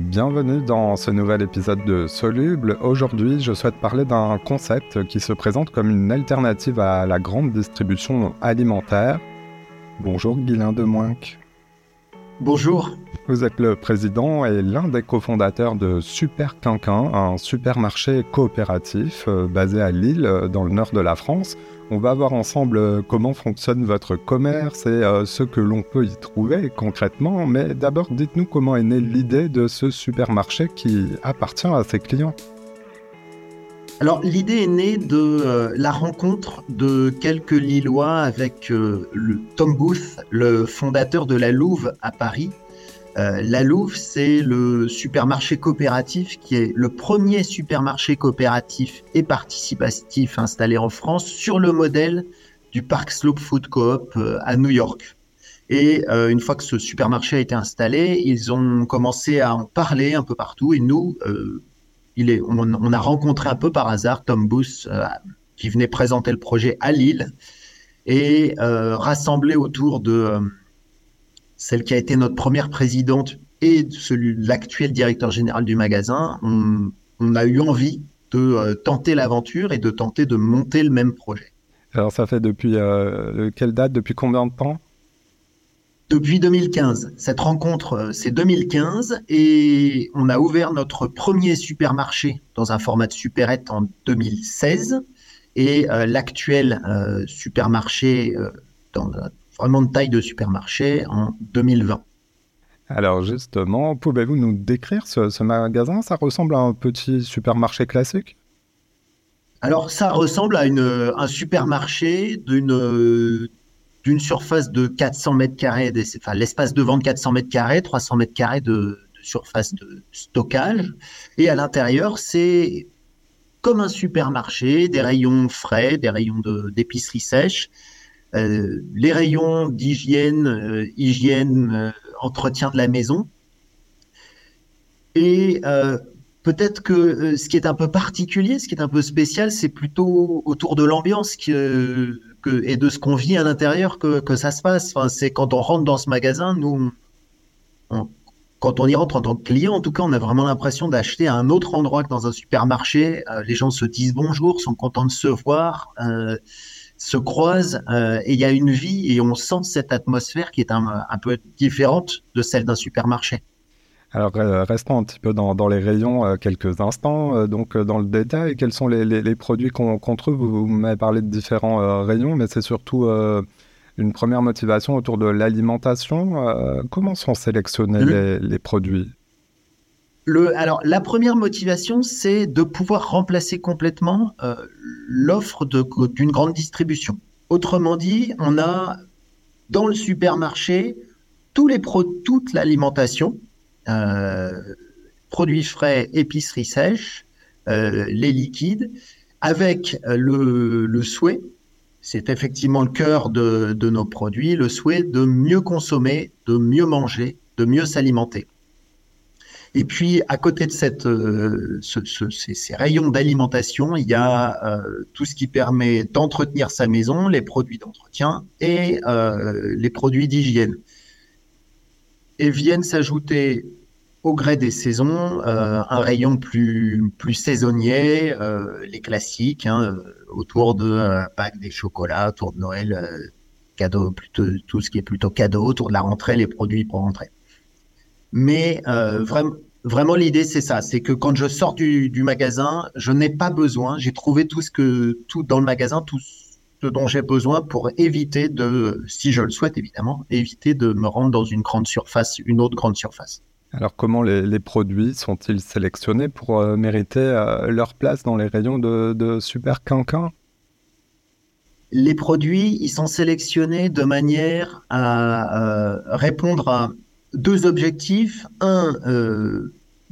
Bienvenue dans ce nouvel épisode de Soluble. Aujourd'hui, je souhaite parler d'un concept qui se présente comme une alternative à la grande distribution alimentaire. Bonjour Guylain de. Bonjour. Vous êtes le président et l'un des cofondateurs de Super Quinquin, un supermarché coopératif euh, basé à Lille, euh, dans le nord de la France. On va voir ensemble euh, comment fonctionne votre commerce et ce que l'on peut y trouver concrètement. Mais d'abord, dites-nous comment est née l'idée de ce supermarché qui appartient à ses clients. Alors l'idée est née de euh, la rencontre de quelques Lillois avec euh, Tom Booth, le fondateur de la Louve à Paris. Euh, la Louve, c'est le supermarché coopératif qui est le premier supermarché coopératif et participatif installé en France sur le modèle du Park Slope Food Coop à New York. Et une fois que ce supermarché a été installé, ils ont commencé à en parler un peu partout. Et nous, on, a rencontré un peu par hasard Tom Booth euh, qui venait présenter le projet à Lille et euh, rassemblé autour de euh, celle qui a été notre première présidente et l'actuel directeur général du magasin, on, a eu envie de tenter l'aventure et de tenter de monter le même projet. Alors ça fait depuis quelle date, depuis combien de temps? Depuis 2015. Cette rencontre, euh, c'est 2015 et on a ouvert notre premier supermarché dans un format de supérette en 2016 et euh, l'actuel euh, supermarché dans vraiment de taille de supermarché en 2020. Alors justement, pouvez-vous nous décrire ce, ce magasin? Ça ressemble à un petit supermarché classique? Alors, ça ressemble à une, un supermarché d'une d'une surface de 400 mètres carrés, enfin l'espace de vente 400 mètres carrés, 300 mètres carrés de, surface de stockage. Et à l'intérieur, c'est comme un supermarché, des rayons frais, des rayons d'épicerie sèche, euh, les rayons d'hygiène, euh, hygiène, euh, entretien de la maison. Et peut-être que ce qui est un peu particulier, ce qui est un peu spécial, c'est plutôt autour de l'ambiance que et de ce qu'on vit à l'intérieur que, ça se passe. Enfin, c'est quand on rentre dans ce magasin, nous, quand on y rentre en tant que client, en tout cas, on a vraiment l'impression d'acheter à un autre endroit que dans un supermarché. Euh, les gens se disent bonjour, sont contents de se voir, euh, se croisent, euh, et il y a une vie et on sent cette atmosphère qui est un peu différente de celle d'un supermarché. Alors, euh, restons un petit peu dans, les rayons euh, quelques instants. Euh, donc, dans le détail, quels sont les, produits qu'on trouve? Vous, m'avez parlé de différents rayons, mais c'est surtout une première motivation autour de l'alimentation. comment sont sélectionnés les, produits? Le, alors, la première motivation, c'est de pouvoir remplacer complètement l'offre d'une grande distribution. Autrement dit, on a dans le supermarché tous les toute l'alimentation, produits frais, épicerie sèche, euh, les liquides, avec euh, le, souhait, c'est effectivement le cœur de, nos produits, le souhait de mieux consommer, de mieux manger, de mieux s'alimenter. Et puis, à côté de ces, rayons d'alimentation, il y a tout ce qui permet d'entretenir sa maison, les produits d'entretien et les produits d'hygiène. Et viennent s'ajouter au gré des saisons, euh, un rayon plus plus saisonnier, euh, les classiques, hein, euh, autour de Pâques, des chocolats, autour de Noël, cadeau, plutôt tout ce qui est plutôt cadeau, autour de la rentrée, les produits pour rentrer. Mais vraiment, vraiment l'idée c'est ça, c'est que quand je sors du, du magasin, je n'ai pas besoin, j'ai trouvé tout ce que tout dans le magasin, tout ce dont j'ai besoin pour éviter de, si je le souhaite évidemment, éviter de me rendre dans une grande surface, une autre grande surface. Alors comment les, produits sont-ils sélectionnés pour euh, mériter euh, leur place dans les rayons de, Super Quinquin? Les produits, ils sont sélectionnés de manière à euh, répondre à deux objectifs. Un,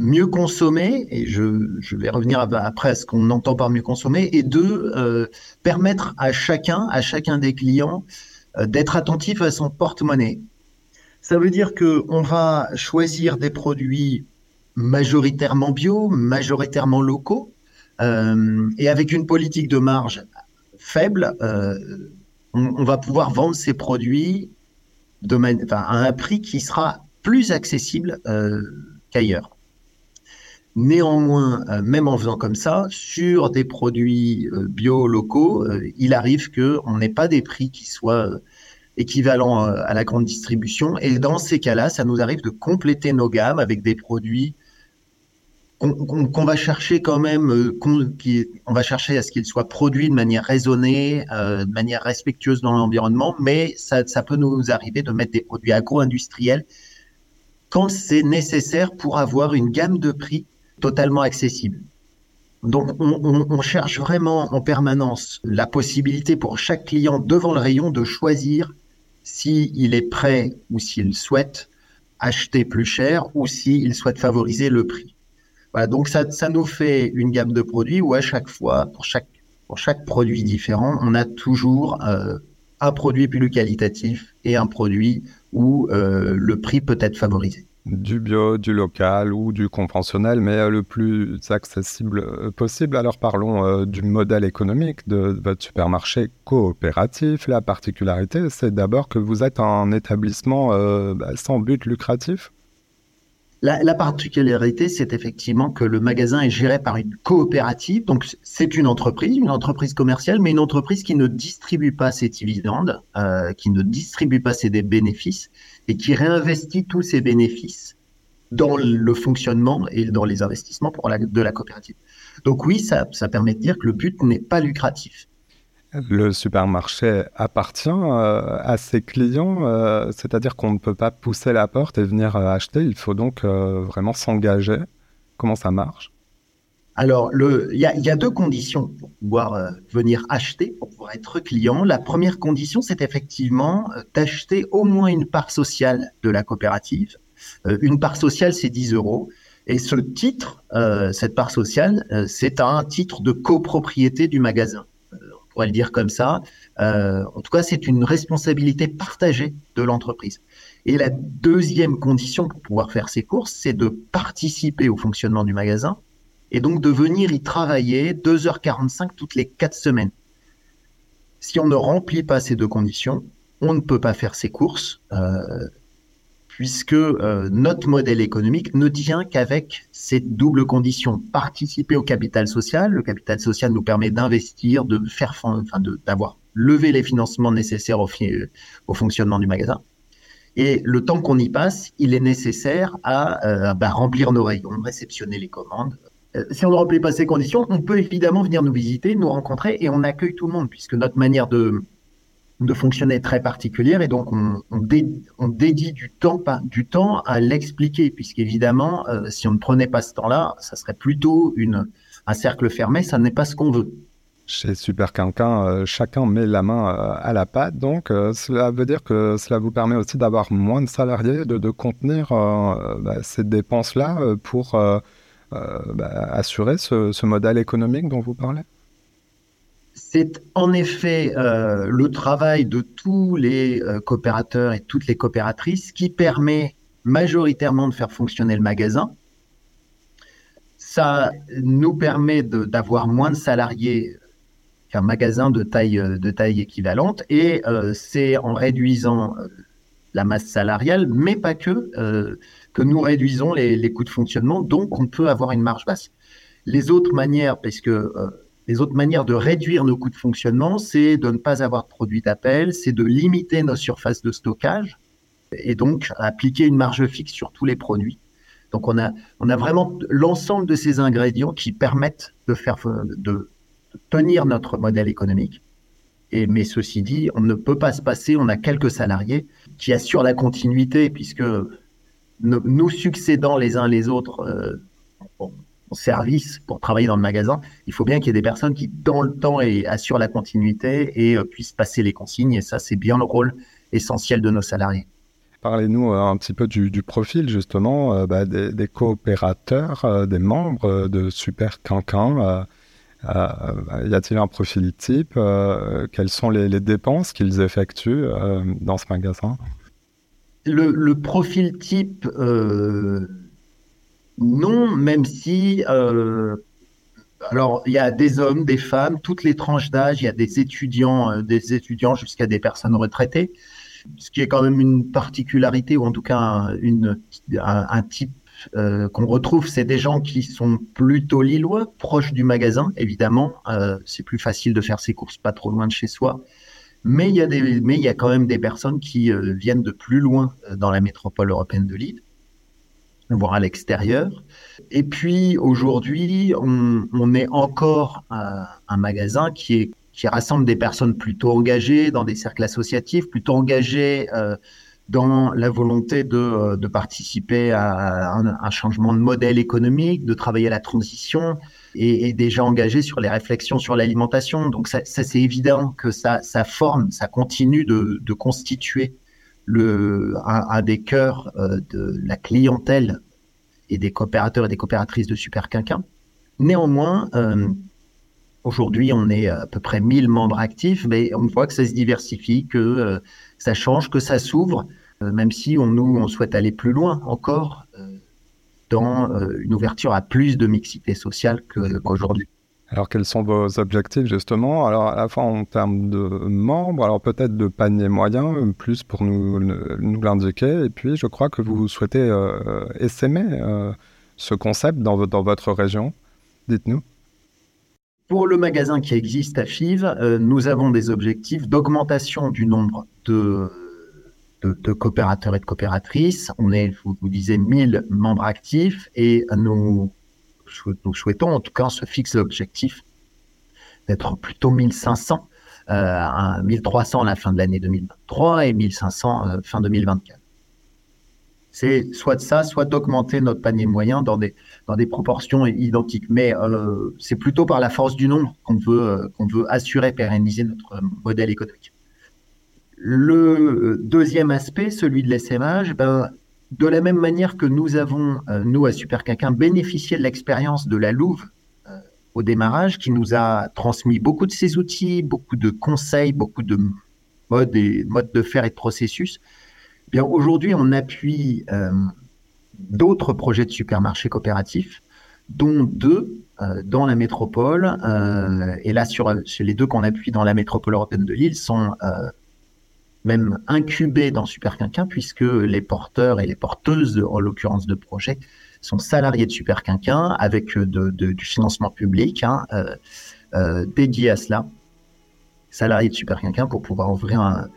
mieux consommer, et je, vais revenir après à ce qu'on entend par mieux consommer, et deux, permettre à chacun, à chacun des clients, d'être attentif à son porte-monnaie. Ça veut dire qu'on va choisir des produits majoritairement bio, majoritairement locaux, euh, et avec une politique de marge faible, euh, on, va pouvoir vendre ces produits à un prix qui sera plus accessible euh, qu'ailleurs. Néanmoins, même en faisant comme ça, sur des produits bio locaux, il arrive qu'on n'ait pas des prix qui soient équivalents à la grande distribution. Et dans ces cas-là, ça nous arrive de compléter nos gammes avec des produits qu'on va chercher quand même, euh, on va chercher à ce qu'il soit produit de manière raisonnée, euh, de manière respectueuse dans l'environnement, mais ça, peut nous arriver de mettre des produits agro-industriels quand c'est nécessaire pour avoir une gamme de prix totalement accessible. Donc, on, on, on, cherche vraiment en permanence la possibilité pour chaque client devant le rayon de choisir s'il est prêt ou s'il souhaite acheter plus cher ou s'il souhaite favoriser le prix donc ça, nous fait une gamme de produits où à chaque fois, pour chaque, pour chaque produit différent, on a toujours euh, un produit plus qualitatif et un produit où euh, le prix peut être favorisé. Du bio, du local ou du conventionnel, mais euh, le plus accessible possible. Alors parlons du modèle économique de votre supermarché coopératif. La particularité, c'est d'abord que vous êtes un établissement bah, sans but lucratif. La, particularité, c'est effectivement que le magasin est géré par une coopérative. Donc, c'est une entreprise, une entreprise commerciale, mais une entreprise qui ne distribue pas ses dividendes, euh, qui ne distribue pas ses bénéfices et qui réinvestit tous ses bénéfices dans le fonctionnement et dans les investissements pour de la coopérative. Donc oui, ça, ça permet de dire que le but n'est pas lucratif. Le supermarché appartient euh, à ses clients, euh, c'est-à-dire qu'on ne peut pas pousser la porte et venir euh, acheter, il faut donc vraiment s'engager. Comment ça marche? Alors, il y, a deux conditions pour pouvoir venir acheter, pour pouvoir être client. La première condition, c'est effectivement d'acheter au moins une part sociale de la coopérative. une part sociale, c'est 10 euros. Et ce titre, cette part sociale, c'est un titre de copropriété du magasin va le dire comme ça. Euh, en tout cas, c'est une responsabilité partagée de l'entreprise. Et la deuxième condition pour pouvoir faire ses courses, c'est de participer au fonctionnement du magasin et donc de venir y travailler 2h45 toutes les 4 semaines. Si on ne remplit pas ces deux conditions, on ne peut pas faire ses courses. Euh, puisque euh, notre modèle économique ne tient qu'avec ces doubles conditions. Participer au capital social. Le capital social nous permet d'investir, de faire, enfin, d'avoir levé les financements nécessaires au, fonctionnement du magasin. Et le temps qu'on y passe, il est nécessaire à euh, bah, remplir nos rayons, réceptionner les commandes. Euh, si on ne remplit pas ces conditions, on peut évidemment venir nous visiter, nous rencontrer, et on accueille tout le monde, puisque notre manière de, de fonctionner très particulière et donc on, dédie du temps, à l'expliquer puisqu'évidemment euh, si on ne prenait pas ce temps-là, ça serait plutôt un cercle fermé, ça n'est pas ce qu'on veut. Chez Super Quinquin, euh, chacun met la main euh, à la pâte, donc cela veut dire que cela vous permet aussi d'avoir moins de salariés, de, de contenir bah, ces dépenses-là pour bah, assurer ce modèle économique dont vous parlez? C'est en effet euh, le travail de tous les euh, coopérateurs et toutes les coopératrices qui permet majoritairement de faire fonctionner le magasin. Ça nous permet d'avoir moins de salariés qu'un magasin de taille, de taille équivalente et euh, c'est en réduisant la masse salariale, mais pas que, que nous réduisons les, les, coûts de fonctionnement, donc on peut avoir une marge basse. Les autres manières, parce que les autres manières de réduire nos coûts de fonctionnement, c'est de ne pas avoir de produits d'appel, c'est de limiter nos surfaces de stockage et donc appliquer une marge fixe sur tous les produits. Donc on a, on a vraiment l'ensemble de ces ingrédients qui permettent de faire de, tenir notre modèle économique. Et, mais ceci dit, on ne peut pas se passer, on a quelques salariés qui assurent la continuité puisque nous succédant les uns les autres, euh, service pour travailler dans le magasin, il faut bien qu'il y ait des personnes qui, dans le temps, et assurent la continuité et euh, puissent passer les consignes. Et ça, c'est bien le rôle essentiel de nos salariés. Parlez-nous euh, un petit peu du, profil justement euh, bah, des, coopérateurs, des membres de Super Quinquin. y a-t-il un profil type Quelles sont les, dépenses qu'ils effectuent dans ce magasin? Le, le, profil type non, même si, euh, alors il y a des hommes, des femmes, toutes les tranches d'âge, il y a des étudiants, euh, des étudiants jusqu'à des personnes retraitées, ce qui est quand même une particularité ou en tout cas un, type qu'on retrouve, c'est des gens qui sont plutôt lillois, proches du magasin, évidemment. c'est plus facile de faire ses courses pas trop loin de chez soi. Mais il y mais il y a quand même des personnes qui viennent de plus loin dans la métropole européenne de Lille voire à l'extérieur. Et puis aujourd'hui, on, est encore un, magasin qui, rassemble des personnes plutôt engagées dans des cercles associatifs, plutôt engagées euh, dans la volonté de, euh, participer à un, changement de modèle économique, de travailler à la transition et, déjà engagés sur les réflexions sur l'alimentation. Donc ça, c'est évident que ça, forme, ça continue de constituer le, un, des cœurs euh, de la clientèle et des coopérateurs et des coopératrices de Super Quinquin. Néanmoins, euh, aujourd'hui, on est à peu près 1000 membres actifs, mais on voit que ça se diversifie, que euh, ça change, que ça s'ouvre, même si on, on souhaite aller plus loin encore dans une ouverture à plus de mixité sociale qu'aujourd'hui. Alors, quels sont vos objectifs justement? Alors, à la fois en termes de membres, alors peut-être de panier moyen, plus pour nous, l'indiquer. Et puis, je crois que vous souhaitez euh, essaimer euh, ce concept dans, votre région. Dites-nous. Pour le magasin qui existe à Fives, euh, nous avons des objectifs d'augmentation du nombre de, coopérateurs et de coopératrices. On est, je vous disais, 1000 membres actifs et nous nous souhaitons, en tout cas, se fixe l'objectif d'être plutôt 1500, euh, 1300 à la fin de l'année 2023 et 1500 euh, fin 2024. C'est soit de ça, soit d'augmenter notre panier moyen dans des, dans des proportions identiques. Mais euh, c'est plutôt par la force du nombre qu'on veut, euh, qu'on veut assurer, pérenniser notre modèle économique. Le deuxième aspect, celui de l'SMH, ben, de la même manière que nous avons, euh, nous, à Super Quinquin, bénéficié de l'expérience de la Louve euh, au démarrage, qui nous a transmis beaucoup de ses outils, beaucoup de conseils, beaucoup de modes de faire et de processus, eh bien aujourd'hui, on appuie euh, d'autres projets de supermarchés coopératifs, dont deux dans la métropole. et là, sur, sur les deux qu'on appuie dans la métropole européenne de Lille, sont même incubé dans Super Quinquin, puisque les porteurs et les porteuses, en l'occurrence de projets, sont salariés de Super Quinquin avec euh, du financement public hein, euh, euh, dédié à cela. Salariés de Super Quinquin pour pouvoir ouvrir un,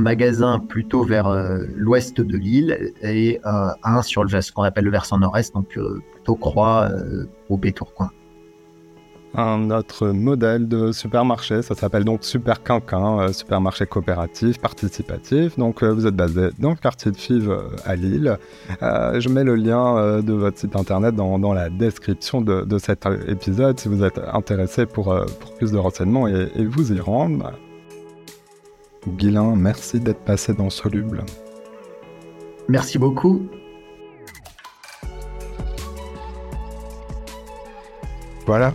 magasin plutôt vers l'ouest de l'île et un sur le, ce qu'on appelle le versant nord-est, donc plutôt Croix au Bétourcoing un autre modèle de supermarché. Ça s'appelle donc Super Quinquin, euh, supermarché coopératif, participatif. Donc euh, vous êtes basé dans le quartier de Fives euh, à Lille. je mets le lien de votre site internet dans, la description de, cet épisode si vous êtes intéressé pour, plus de renseignements et, et, vous y rendre. Guilain, merci d'être passé dans Soluble. Merci beaucoup. Voilà,